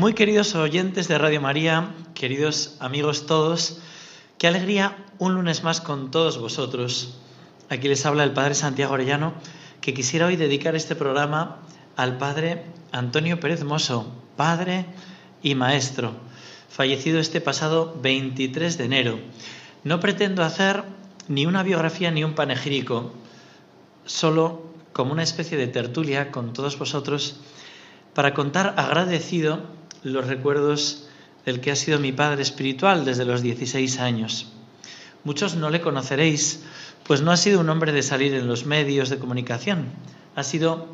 Muy queridos oyentes de Radio María, queridos amigos todos, qué alegría un lunes más con todos vosotros. Aquí les habla el Padre Santiago Orellano, que quisiera hoy dedicar este programa al Padre Antonio Pérez Mosso, Padre y Maestro, fallecido este pasado 23 de enero. No pretendo hacer ni una biografía ni un panegírico, solo como una especie de tertulia con todos vosotros para contar agradecido los recuerdos del que ha sido mi padre espiritual desde los 16 años. Muchos no le conoceréis, pues no ha sido un hombre de salir en los medios de comunicación. Ha sido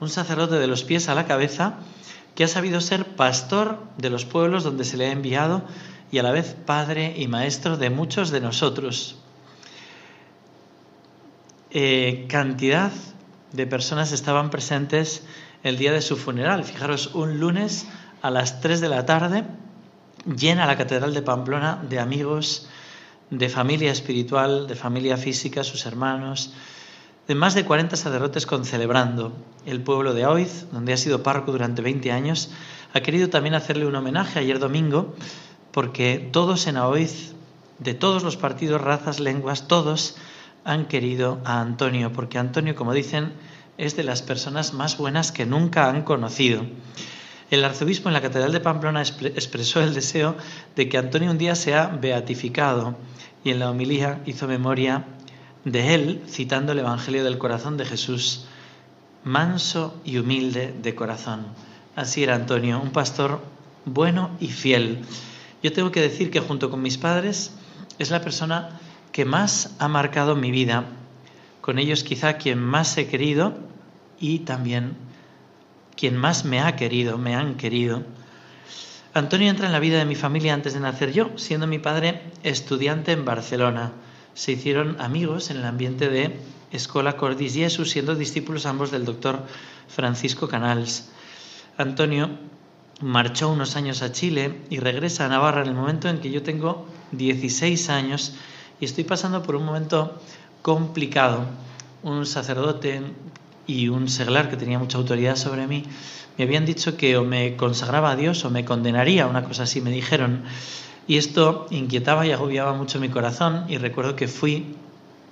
un sacerdote de los pies a la cabeza que ha sabido ser pastor de los pueblos donde se le ha enviado y a la vez padre y maestro de muchos de nosotros. Eh, cantidad de personas estaban presentes el día de su funeral. Fijaros, un lunes a las 3 de la tarde, llena la Catedral de Pamplona de amigos, de familia espiritual, de familia física, sus hermanos, de más de 40 sacerdotes concelebrando. El pueblo de Oiz, donde ha sido párroco durante 20 años, ha querido también hacerle un homenaje ayer domingo, porque todos en Oiz, de todos los partidos, razas, lenguas, todos han querido a Antonio, porque Antonio, como dicen, es de las personas más buenas que nunca han conocido. El arzobispo en la Catedral de Pamplona expresó el deseo de que Antonio un día sea beatificado y en la homilía hizo memoria de él citando el Evangelio del corazón de Jesús, manso y humilde de corazón. Así era Antonio, un pastor bueno y fiel. Yo tengo que decir que junto con mis padres es la persona que más ha marcado mi vida, con ellos quizá quien más he querido y también quien más me ha querido, me han querido. Antonio entra en la vida de mi familia antes de nacer yo, siendo mi padre estudiante en Barcelona. Se hicieron amigos en el ambiente de Escola Cordis Jesús, siendo discípulos ambos del doctor Francisco Canals. Antonio marchó unos años a Chile y regresa a Navarra en el momento en que yo tengo 16 años y estoy pasando por un momento complicado. Un sacerdote y un seglar que tenía mucha autoridad sobre mí, me habían dicho que o me consagraba a Dios o me condenaría, una cosa así me dijeron. Y esto inquietaba y agobiaba mucho mi corazón y recuerdo que fui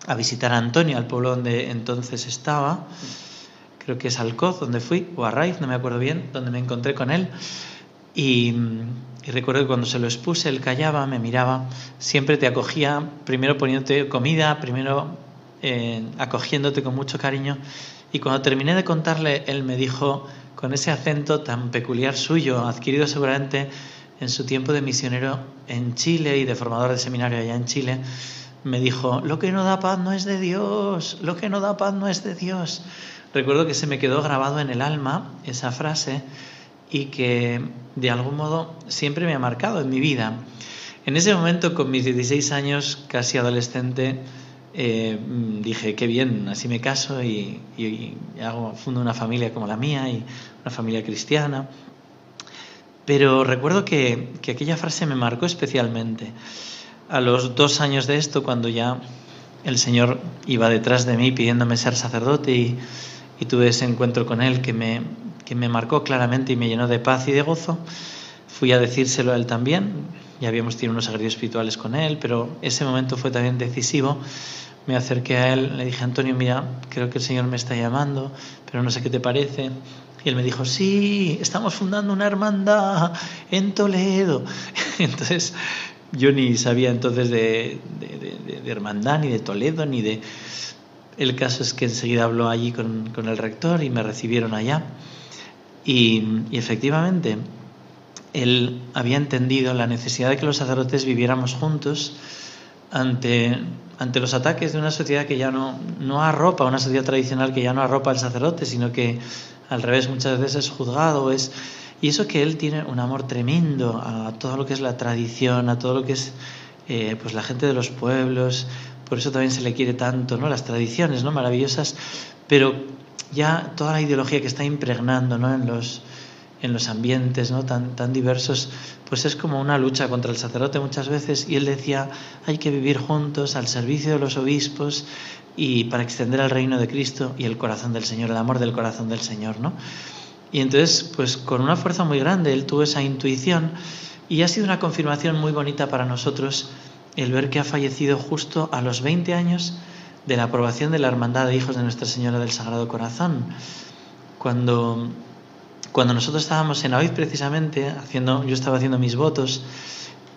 a visitar a Antonio, al pueblo donde entonces estaba, creo que es Alcoz, donde fui, o a Raiz, no me acuerdo bien, donde me encontré con él. Y, recuerdo que cuando se lo expuse, él callaba, me miraba, siempre te acogía, primero poniéndote comida, primero eh, acogiéndote con mucho cariño y cuando terminé de contarle, él me dijo, con ese acento tan peculiar suyo, adquirido seguramente en su tiempo de misionero en Chile y de formador de seminario allá en Chile, me dijo, lo que no da paz no es de Dios, lo que no da paz no es de Dios. Recuerdo que se me quedó grabado en el alma esa frase y que de algún modo siempre me ha marcado en mi vida. En ese momento, con mis 16 años, casi adolescente, eh, dije, qué bien, así me caso y, hago, fundo una familia como la mía y una familia cristiana. Pero recuerdo que, aquella frase me marcó especialmente. A los dos años de esto, cuando ya el Señor iba detrás de mí pidiéndome ser sacerdote y, tuve ese encuentro con Él que me, que me marcó claramente y me llenó de paz y de gozo, fui a decírselo a Él también. Ya habíamos tenido unos ejercicios espirituales con Él, pero ese momento fue también decisivo me acerqué a él, le dije, Antonio, mira, creo que el Señor me está llamando, pero no sé qué te parece. Y él me dijo, sí, estamos fundando una hermandad en Toledo. Entonces, yo ni sabía entonces de, hermandad, ni de Toledo, ni de... El caso es que enseguida habló allí con, con, el rector y me recibieron allá. Y, efectivamente, él había entendido la necesidad de que los sacerdotes viviéramos juntos ante, ante los ataques de una sociedad que ya no, no arropa, una sociedad tradicional que ya no arropa al sacerdote, sino que al revés muchas veces es juzgado, es y eso que él tiene un amor tremendo a todo lo que es la tradición, a todo lo que es eh, pues la gente de los pueblos, por eso también se le quiere tanto, ¿no? Las tradiciones, ¿no? Maravillosas, pero ya toda la ideología que está impregnando, ¿no? En los, en los ambientes, ¿no? Tan, tan diversos, pues es como una lucha contra el sacerdote muchas veces. Y él decía, hay que vivir juntos al servicio de los obispos y para extender el reino de Cristo y el corazón del Señor, el amor del corazón del Señor, ¿no? Y entonces, pues con una fuerza muy grande, él tuvo esa intuición y ha sido una confirmación muy bonita para nosotros el ver que ha fallecido justo a los 20 años de la aprobación de la Hermandad de Hijos de Nuestra Señora del Sagrado Corazón. Cuando, cuando nosotros estábamos en Aviv precisamente, haciendo, yo estaba haciendo mis votos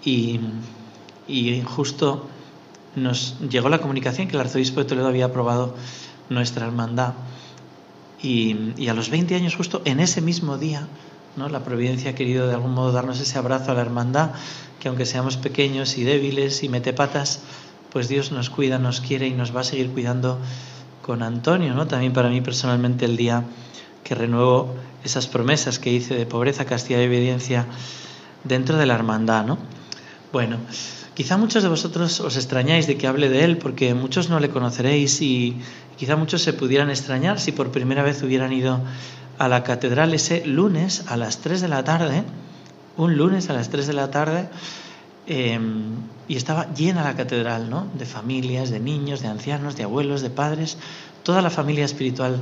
y, y justo nos llegó la comunicación que el arzobispo de Toledo había aprobado nuestra hermandad. Y, a los 20 años, justo en ese mismo día, ¿no? la providencia ha querido de algún modo darnos ese abrazo a la hermandad, que aunque seamos pequeños y débiles y metepatas, pues Dios nos cuida, nos quiere y nos va a seguir cuidando con Antonio, ¿no? También para mí personalmente el día que renuevo esas promesas que hice de pobreza, castidad y obediencia dentro de la hermandad, ¿no? Bueno, quizá muchos de vosotros os extrañáis de que hable de él, porque muchos no le conoceréis y, Quizá muchos se pudieran extrañar si por primera vez hubieran ido a la catedral ese lunes a las 3 de la tarde, un lunes a las 3 de la tarde, em, y estaba llena la catedral, ¿no? De familias, de niños, de ancianos, de abuelos, de padres, toda la familia espiritual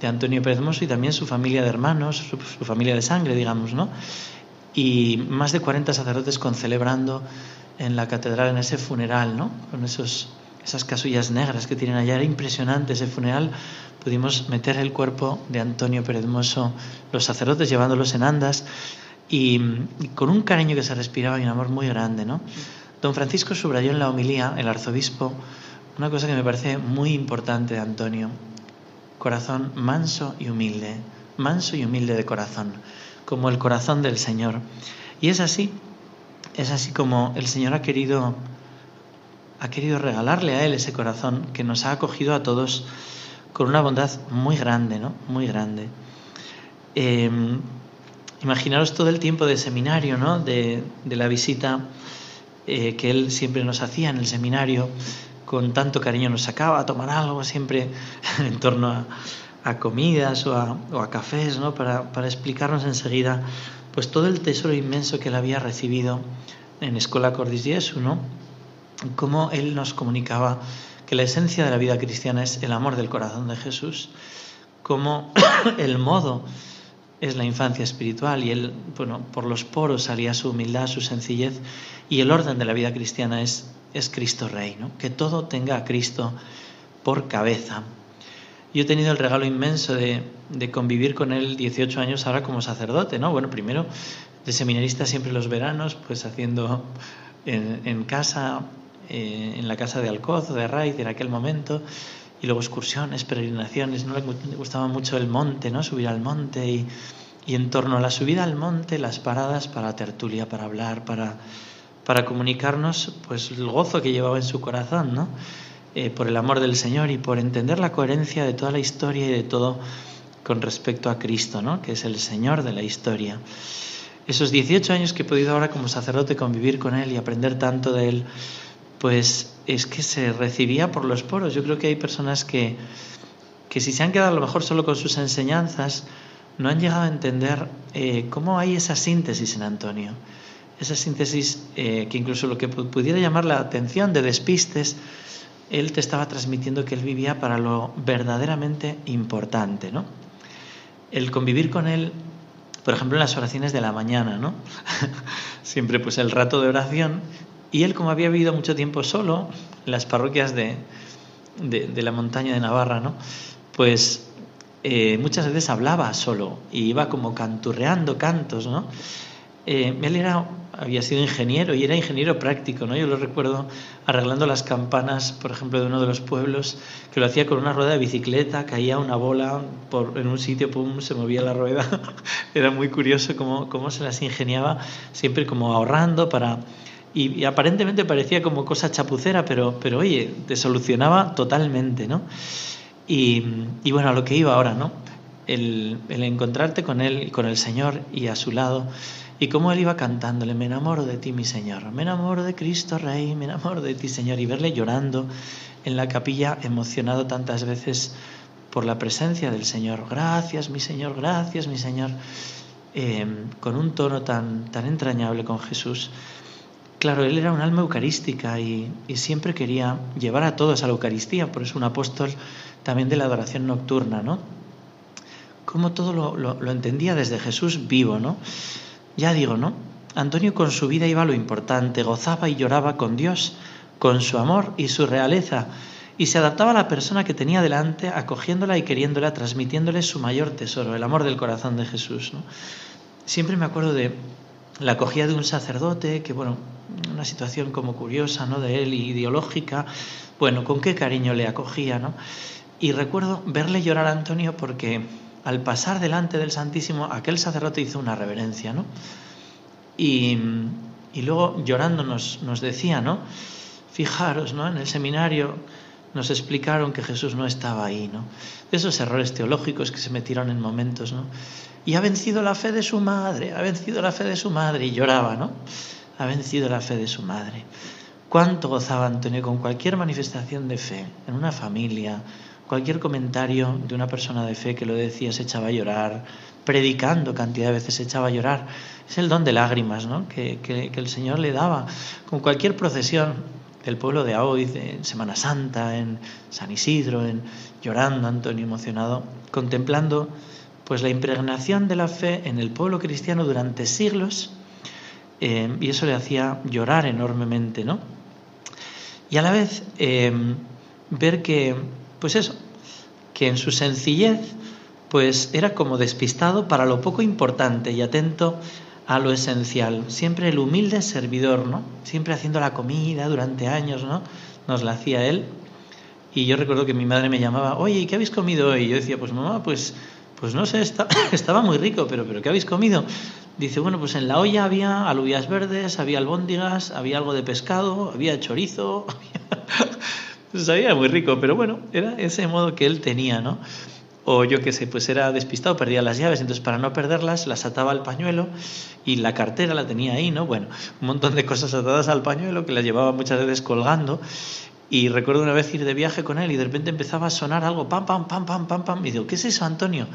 de Antonio Pérez y también su familia de hermanos, su, familia de sangre, digamos, ¿no? Y más de 40 sacerdotes concelebrando en la catedral en ese funeral, ¿no? Con esos esas casullas negras que tienen allá. Era impresionante ese funeral. Pudimos meter el cuerpo de Antonio Pérez los sacerdotes llevándolos en andas y, con un cariño que se respiraba y un amor muy grande. ¿no? Don Francisco subrayó en la homilía, el arzobispo, una cosa que me parece muy importante de Antonio. Corazón manso y humilde, manso y humilde de corazón, como el corazón del Señor. Y es así, es así como el Señor ha querido ha querido regalarle a Él ese corazón que nos ha acogido a todos con una bondad muy grande, ¿no? Muy grande. Em, imaginaros todo el tiempo de seminario, ¿no? De, la visita eh, que Él siempre nos hacía en el seminario, con tanto cariño nos sacaba a tomar algo, siempre en torno a, comidas o a, cafés, ¿no? Para, para explicarnos enseguida pues todo el tesoro inmenso que Él había recibido en Escola Cordis Jesu, ¿no? cómo él nos comunicaba que la esencia de la vida cristiana es el amor del corazón de Jesús, cómo el modo es la infancia espiritual y él, bueno, por los poros salía su humildad, su sencillez y el orden de la vida cristiana es, es Cristo Rey, ¿no? que todo tenga a Cristo por cabeza. Yo he tenido el regalo inmenso de, de, convivir con él 18 años ahora como sacerdote, ¿no? Bueno, primero de seminarista siempre los veranos, pues haciendo en, casa eh, en la casa de Alcoz de Raiz en aquel momento, y luego excursiones, peregrinaciones, no le gustaba mucho el monte, ¿no? Subir al monte y, y en torno a la subida al monte, las paradas para tertulia, para hablar, para, para comunicarnos pues el gozo que llevaba en su corazón, ¿no? Eh, por el amor del Señor y por entender la coherencia de toda la historia y de todo con respecto a Cristo, ¿no? que es el Señor de la historia. Esos 18 años que he podido ahora como sacerdote convivir con Él y aprender tanto de Él, pues es que se recibía por los poros. Yo creo que hay personas que, que si se han quedado a lo mejor solo con sus enseñanzas, no han llegado a entender eh, cómo hay esa síntesis en Antonio. Esa síntesis eh, que incluso lo que pudiera llamar la atención de despistes, él te estaba transmitiendo que él vivía para lo verdaderamente importante, ¿no? El convivir con él, por ejemplo, en las oraciones de la mañana, ¿no? Siempre pues el rato de oración y él, como había vivido mucho tiempo solo en las parroquias de, de, la montaña de Navarra, ¿no? pues eh, muchas veces hablaba solo y iba como canturreando cantos, ¿no? Eh, él era, había sido ingeniero y era ingeniero práctico, ¿no? Yo lo recuerdo arreglando las campanas, por ejemplo, de uno de los pueblos, que lo hacía con una rueda de bicicleta, caía una bola en un sitio, pum, se movía la rueda. era muy curioso cómo, cómo se las ingeniaba, siempre como ahorrando para... Y, aparentemente parecía como cosa chapucera, pero, pero oye, te solucionaba totalmente, ¿no? Y, y bueno, a lo que iba ahora, ¿no? El, el encontrarte con él, con el Señor y a su lado, y cómo él iba cantándole, me enamoro de ti, mi Señor, me enamoro de Cristo Rey, me enamoro de ti, Señor, y verle llorando en la capilla, emocionado tantas veces por la presencia del Señor. Gracias, mi Señor, gracias, mi Señor, em, con un tono tan, tan entrañable con Jesús. Claro, él era un alma eucarística y, siempre quería llevar a todos a la Eucaristía, por eso un apóstol también de la adoración nocturna, ¿no? Cómo todo lo, lo entendía desde Jesús vivo, ¿no? Ya digo, ¿no? Antonio con su vida iba a lo importante, gozaba y lloraba con Dios, con su amor y su realeza, y se adaptaba a la persona que tenía delante, acogiéndola y queriéndola, transmitiéndole su mayor tesoro, el amor del corazón de Jesús. ¿no? Siempre me acuerdo de la acogida de un sacerdote, que bueno, una situación como curiosa, ¿no? De él, ideológica, bueno, con qué cariño le acogía, ¿no? Y recuerdo verle llorar a Antonio porque al pasar delante del Santísimo, aquel sacerdote hizo una reverencia, ¿no? Y, luego llorando nos, decía, ¿no? Fijaros, ¿no? En el seminario nos explicaron que Jesús no estaba ahí, ¿no? De esos errores teológicos que se metieron en momentos, ¿no? Y ha vencido la fe de su madre, ha vencido la fe de su madre, y lloraba, ¿no? Ha vencido la fe de su madre. ¿Cuánto gozaba Antonio con cualquier manifestación de fe en una familia, Cualquier comentario de una persona de fe que lo decía se echaba a llorar, predicando cantidad de veces se echaba a llorar. Es el don de lágrimas ¿no? que, el Señor le daba. Con cualquier procesión del pueblo de Aoiz, en Semana Santa, en San Isidro, en llorando Antonio emocionado, contemplando pues la impregnación de la fe en el pueblo cristiano durante siglos eh, y eso le hacía llorar enormemente, ¿no? Y a la vez eh, ver que pues eso, que en su sencillez, pues era como despistado para lo poco importante y atento a lo esencial. Siempre el humilde servidor, ¿no? Siempre haciendo la comida durante años, ¿no? Nos la hacía él. Y yo recuerdo que mi madre me llamaba, oye, ¿qué habéis comido hoy? Y yo decía, pues mamá, pues, pues no sé, estaba muy rico, pero, pero ¿qué habéis comido? Dice, bueno, pues en la olla había alubias verdes, había albóndigas, había algo de pescado, había chorizo, sabía muy rico, pero bueno, era ese modo que él tenía, ¿no? O yo qué sé, pues era despistado, perdía las llaves, entonces para no perderlas las ataba al pañuelo y la cartera la tenía ahí, ¿no? Bueno, un montón de cosas atadas al pañuelo que las llevaba muchas veces colgando. Y recuerdo una vez ir de viaje con él y de repente empezaba a sonar algo, pam, pam, pam, pam, pam, pam. Y digo, ¿qué es eso, Antonio?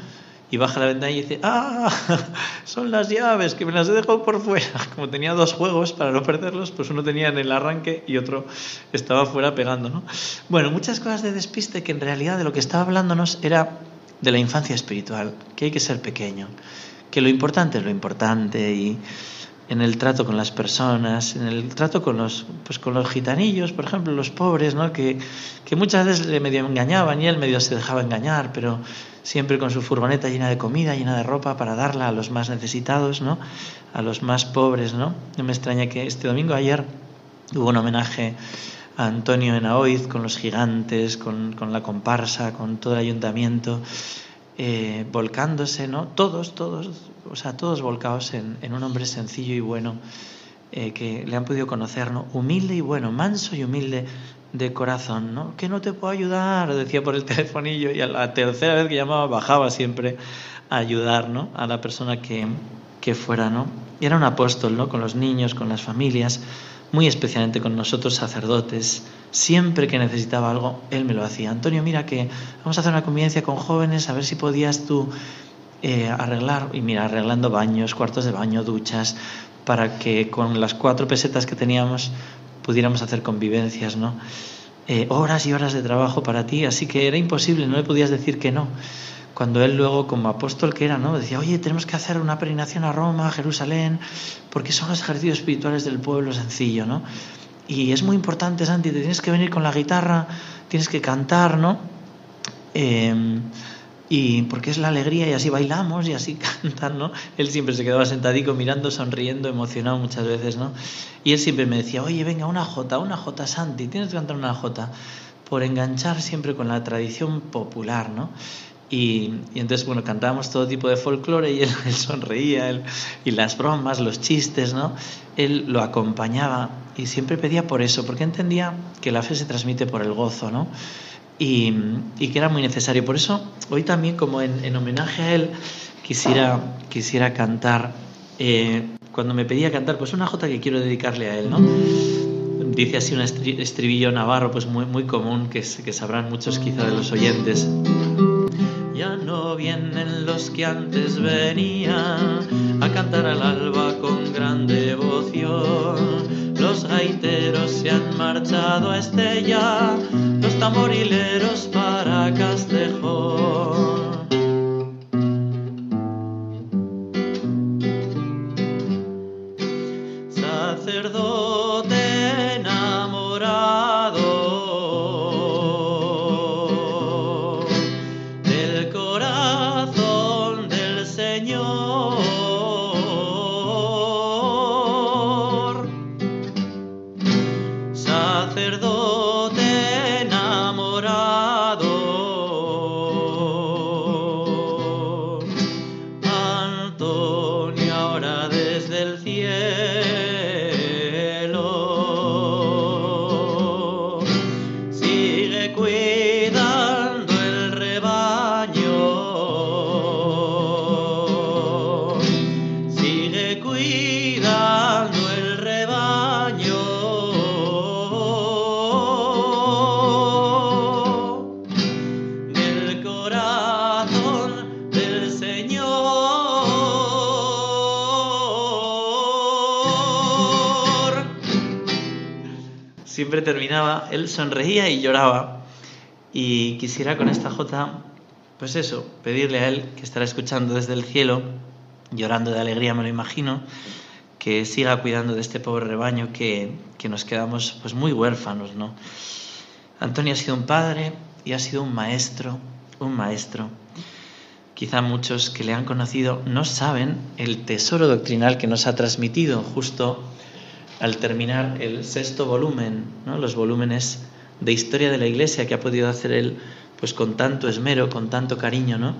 Y baja la ventana y dice, ah, son las llaves que me las he dejado por fuera. Como tenía dos juegos para no perderlos, pues uno tenía en el arranque y otro estaba fuera pegando, ¿no? Bueno, muchas cosas de despiste que en realidad de lo que estaba hablándonos era de la infancia espiritual, que hay que ser pequeño, que lo importante es lo importante y en el trato con las personas, en el trato con los, pues con los gitanillos, por ejemplo, los pobres, ¿no? que, que muchas veces le medio engañaban y él medio se dejaba engañar, pero siempre con su furgoneta llena de comida, llena de ropa para darla a los más necesitados, ¿no? a los más pobres. ¿no? no me extraña que este domingo ayer hubo un homenaje a Antonio en Aoiz con los gigantes, con, con la comparsa, con todo el ayuntamiento. Eh, volcándose, ¿no? Todos, todos, o sea, todos volcados en, un hombre sencillo y bueno eh, que le han podido conocer, ¿no? Humilde y bueno, manso y humilde de corazón, ¿no? Que no te puedo ayudar, decía por el telefonillo y a la tercera vez que llamaba bajaba siempre a ayudar, ¿no? A la persona que, que fuera, ¿no? Era un apóstol, ¿no? Con los niños, con las familias, muy especialmente con nosotros sacerdotes. Siempre que necesitaba algo, él me lo hacía. Antonio, mira que vamos a hacer una convivencia con jóvenes, a ver si podías tú eh, arreglar, y mira, arreglando baños, cuartos de baño, duchas, para que con las cuatro pesetas que teníamos pudiéramos hacer convivencias, ¿no? Eh, horas y horas de trabajo para ti, así que era imposible, no le podías decir que no. Cuando él luego, como apóstol que era, ¿no? decía, oye, tenemos que hacer una peregrinación a Roma, a Jerusalén, porque son los ejercicios espirituales del pueblo sencillo, ¿no? Y es muy importante, Santi, te tienes que venir con la guitarra, tienes que cantar, ¿no? Em, y porque es la alegría y así bailamos y así cantan, ¿no? Él siempre se quedaba sentadico mirando, sonriendo, emocionado muchas veces, ¿no? Y él siempre me decía, oye, venga, una jota, una jota, Santi, tienes que cantar una jota, por enganchar siempre con la tradición popular, ¿no? Y, entonces, bueno, cantábamos todo tipo de folclore y él, sonreía, él, y las bromas, los chistes, ¿no? Él lo acompañaba y siempre pedía por eso, porque entendía que la fe se transmite por el gozo, ¿no? y, que era muy necesario. Por eso, hoy también, como en, homenaje a él, quisiera, quisiera cantar, eh, cuando me pedía cantar, pues una jota que quiero dedicarle a él, ¿no? Dice así un estribillo navarro, pues muy, muy común, que, que sabrán muchos quizá de los oyentes. Vienen los que antes venían a cantar al alba con gran devoción. Los gaiteros se han marchado a Estella, los tamorileros para Castejón. Siempre terminaba, él sonreía y lloraba. Y quisiera con esta jota, pues eso, pedirle a él, que estará escuchando desde el cielo, llorando de alegría, me lo imagino, que siga cuidando de este pobre rebaño que, que nos quedamos pues muy huérfanos, ¿no? Antonio ha sido un padre y ha sido un maestro, un maestro. Quizá muchos que le han conocido no saben el tesoro doctrinal que nos ha transmitido justo al terminar el sexto volumen, los volúmenes de historia de la Iglesia que ha podido hacer él pues con tanto esmero, con tanto cariño, ¿no?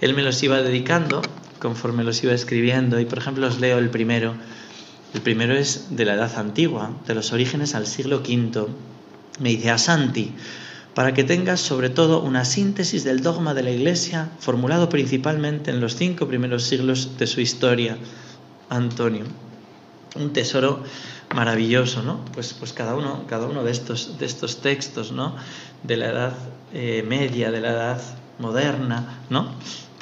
Él me los iba dedicando conforme los iba escribiendo y por ejemplo os leo el primero. El primero es de la edad antigua, de los orígenes al siglo V. Me dice a Santi, para que tengas sobre todo una síntesis del dogma de la Iglesia formulado principalmente en los cinco primeros siglos de su historia. Antonio un tesoro maravilloso, ¿no? Pues, pues cada, uno, cada uno de estos, de estos textos, ¿no? De la edad eh, media, de la edad moderna, ¿no?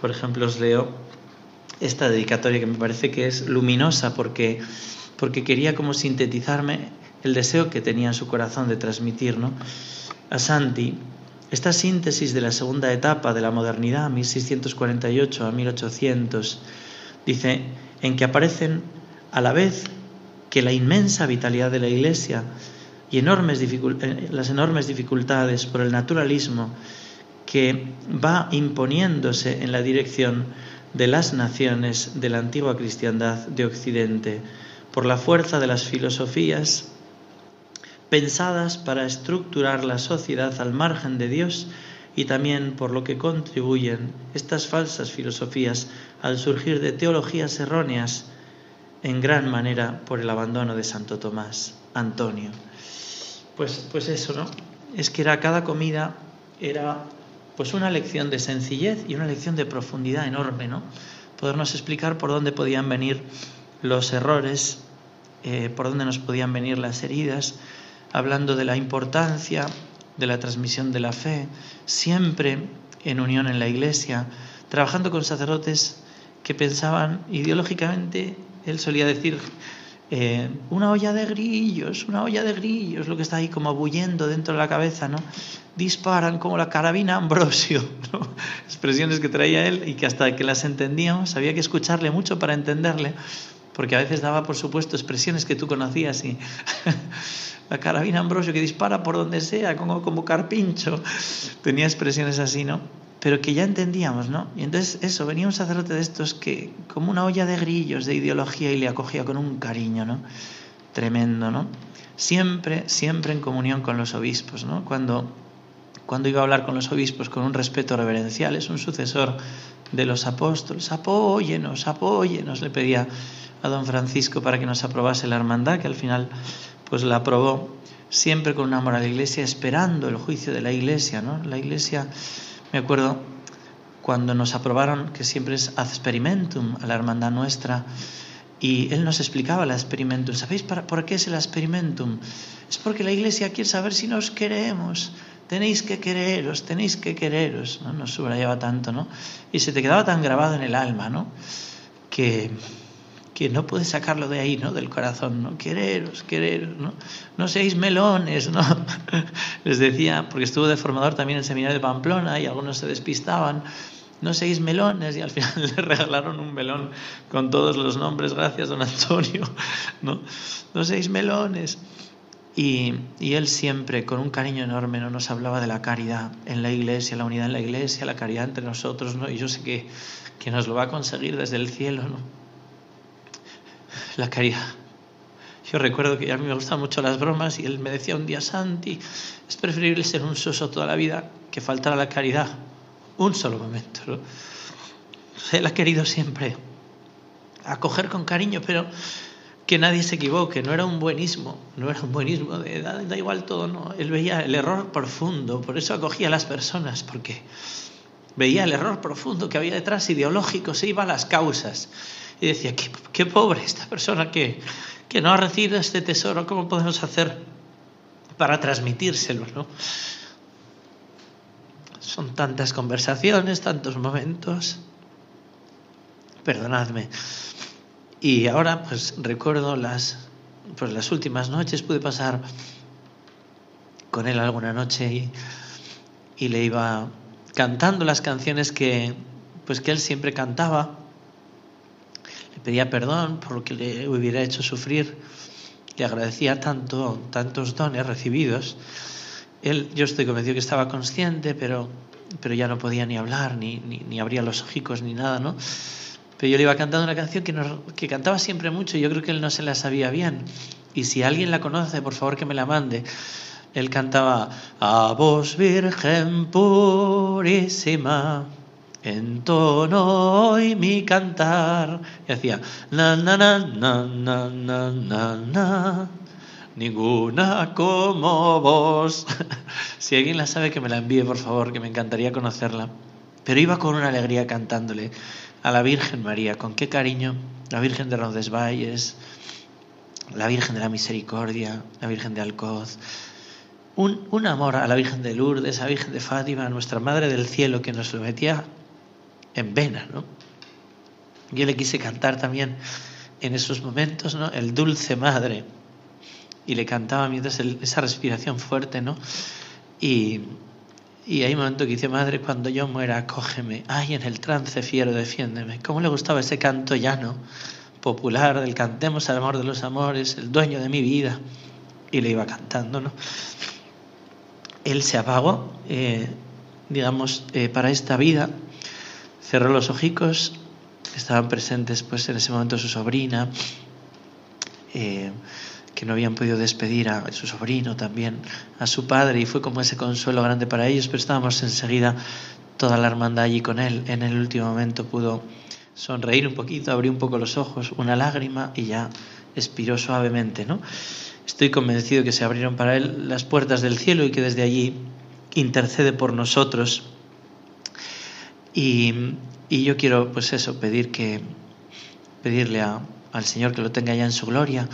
Por ejemplo, os leo esta dedicatoria que me parece que es luminosa porque, porque quería como sintetizarme el deseo que tenía en su corazón de transmitir, ¿no? A Santi, esta síntesis de la segunda etapa de la modernidad, 1648 a 1800, dice, en que aparecen a la vez que la inmensa vitalidad de la Iglesia y enormes eh, las enormes dificultades por el naturalismo que va imponiéndose en la dirección de las naciones de la antigua cristiandad de Occidente, por la fuerza de las filosofías pensadas para estructurar la sociedad al margen de Dios y también por lo que contribuyen estas falsas filosofías al surgir de teologías erróneas en gran manera por el abandono de Santo Tomás, Antonio. Pues, pues eso, ¿no? Es que era cada comida era pues una lección de sencillez y una lección de profundidad enorme, ¿no? Podernos explicar por dónde podían venir los errores, eh, por dónde nos podían venir las heridas, hablando de la importancia de la transmisión de la fe, siempre en unión en la iglesia, trabajando con sacerdotes que pensaban ideológicamente él solía decir, eh, una olla de grillos, una olla de grillos, lo que está ahí como bullendo dentro de la cabeza, ¿no? Disparan como la carabina Ambrosio, expresiones que traía él y que hasta que las entendíamos había que escucharle mucho para entenderle, porque a veces daba, por supuesto, expresiones que tú conocías y la carabina Ambrosio que dispara por donde sea, como, como carpincho, tenía expresiones así, ¿no? Pero que ya entendíamos, ¿no? Y entonces eso, venía un sacerdote de estos que, como una olla de grillos de ideología, y le acogía con un cariño, ¿no? Tremendo, ¿no? Siempre, siempre en comunión con los obispos, ¿no? Cuando, cuando iba a hablar con los obispos con un respeto reverencial, es un sucesor de los apóstoles, apóyenos, apóyenos, le pedía a don Francisco para que nos aprobase la hermandad, que al final pues la aprobó siempre con un amor a la iglesia, esperando el juicio de la iglesia, ¿no? La iglesia, me acuerdo cuando nos aprobaron, que siempre es ad experimentum a la hermandad nuestra, y él nos explicaba la experimentum. ¿Sabéis por qué es el experimentum? Es porque la iglesia quiere saber si nos queremos. Tenéis que quereros, tenéis que quereros. ¿no? Nos subrayaba tanto, ¿no? Y se te quedaba tan grabado en el alma, ¿no? Que que no puedes sacarlo de ahí, ¿no? Del corazón, ¿no? Quereros, quereros, ¿no? No seáis melones, ¿no? Les decía, porque estuvo de formador también en el seminario de Pamplona y algunos se despistaban, no seáis melones y al final le regalaron un melón con todos los nombres, gracias don Antonio, ¿no? No seáis melones. Y, y, él siempre, con un cariño enorme, ¿no? nos hablaba de la caridad en la iglesia, la unidad en la iglesia, la caridad entre nosotros, ¿no? y yo sé que, que nos lo va a conseguir desde el cielo. ¿no? La caridad. Yo recuerdo que a mí me gustan mucho las bromas y él me decía un día, Santi, es preferible ser un soso toda la vida que faltar a la caridad un solo momento. ¿no? Él ha querido siempre acoger con cariño, pero que nadie se equivoque, no era un buenismo, no era un buenismo de da, da, igual todo, no. Él veía el error profundo, por eso acogía a las personas, porque veía el error profundo que había detrás ideológico, se iba a las causas y decía, qué, pobre esta persona que, que, no ha recibido este tesoro, ¿cómo podemos hacer para transmitírselo? ¿no? Son tantas conversaciones, tantos momentos. Perdonadme. Y ahora pues recuerdo las, pues, las últimas noches, pude pasar con él alguna noche y, y le iba cantando las canciones que, pues, que él siempre cantaba pedía perdón por lo que le hubiera hecho sufrir, le agradecía tanto, tantos dones recibidos. Él, yo estoy convencido que estaba consciente, pero, pero ya no podía ni hablar, ni, ni, abría los ojicos, ni nada, ¿no? Pero yo le iba cantando una canción que, que cantaba siempre mucho y yo creo que él no se la sabía bien. Y si alguien la conoce, por favor que me la mande. Él cantaba, a vos Virgen purísima, entono hoy mi cantar. Y hacía, na, na, na, na, na, na, na, na, ninguna como vos. si alguien la sabe, que me la envíe, por favor, que me encantaría conocerla. Pero iba con una alegría cantándole a la Virgen María, con qué cariño, la Virgen de Roncesvalles, la Virgen de la Misericordia, la Virgen de Alcoz, un, un, amor a la Virgen de Lourdes, a la Virgen de Fátima, a nuestra Madre del Cielo, que nos lo metía en vena, ¿no? Yo le quise cantar también en esos momentos, ¿no? El dulce madre. Y le cantaba mientras esa respiración fuerte, ¿no? Y, y hay un momento que dice, madre, cuando yo muera, cógeme. Ay, en el trance fiero, defiéndeme. ¿Cómo le gustaba ese canto llano, popular, del cantemos al amor de los amores, el dueño de mi vida? Y le iba cantando, ¿no? Él se apagó, eh, digamos, eh, para esta vida Cerró los ojicos, estaban presentes pues en ese momento su sobrina, eh, que no habían podido despedir a su sobrino también, a su padre, y fue como ese consuelo grande para ellos, pero estábamos enseguida toda la hermandad allí con él. En el último momento pudo sonreír un poquito, abrir un poco los ojos, una lágrima y ya expiró suavemente, ¿no? Estoy convencido que se abrieron para él las puertas del cielo y que desde allí intercede por nosotros y, yo quiero, pues eso, pedir que, pedirle al Señor que lo tenga ya en su gloria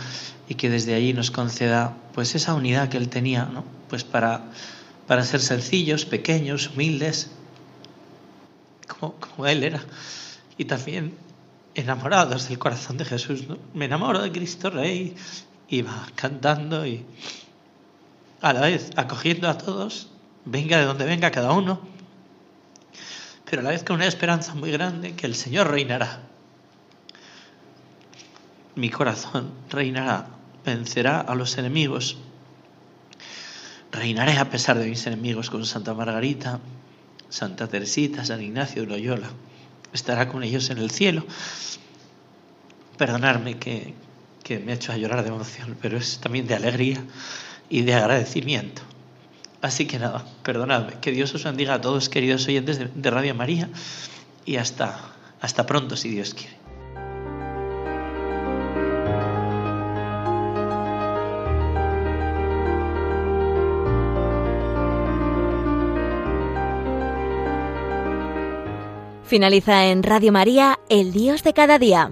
y que desde allí nos conceda pues esa unidad que él tenía, ¿no? Pues para, para ser sencillos, pequeños, humildes, como, como él era. Y también enamorados del corazón de Jesús. Me enamoro de Cristo Rey. Iba cantando y a la vez acogiendo a todos, venga de donde venga cada uno pero a la vez con una esperanza muy grande que el Señor reinará. Mi corazón reinará, vencerá a los enemigos. Reinaré a pesar de mis enemigos con Santa Margarita. Santa Teresita, San Ignacio de Loyola, estará con ellos en el cielo. Perdonadme que, me ha hecho a llorar de emoción, pero es también de alegría y de agradecimiento. Así que nada, perdonadme. Que Dios os bendiga a todos, queridos oyentes de, Radio María, y hasta, hasta pronto, si Dios quiere. Finaliza en Radio María, El Dios de cada día.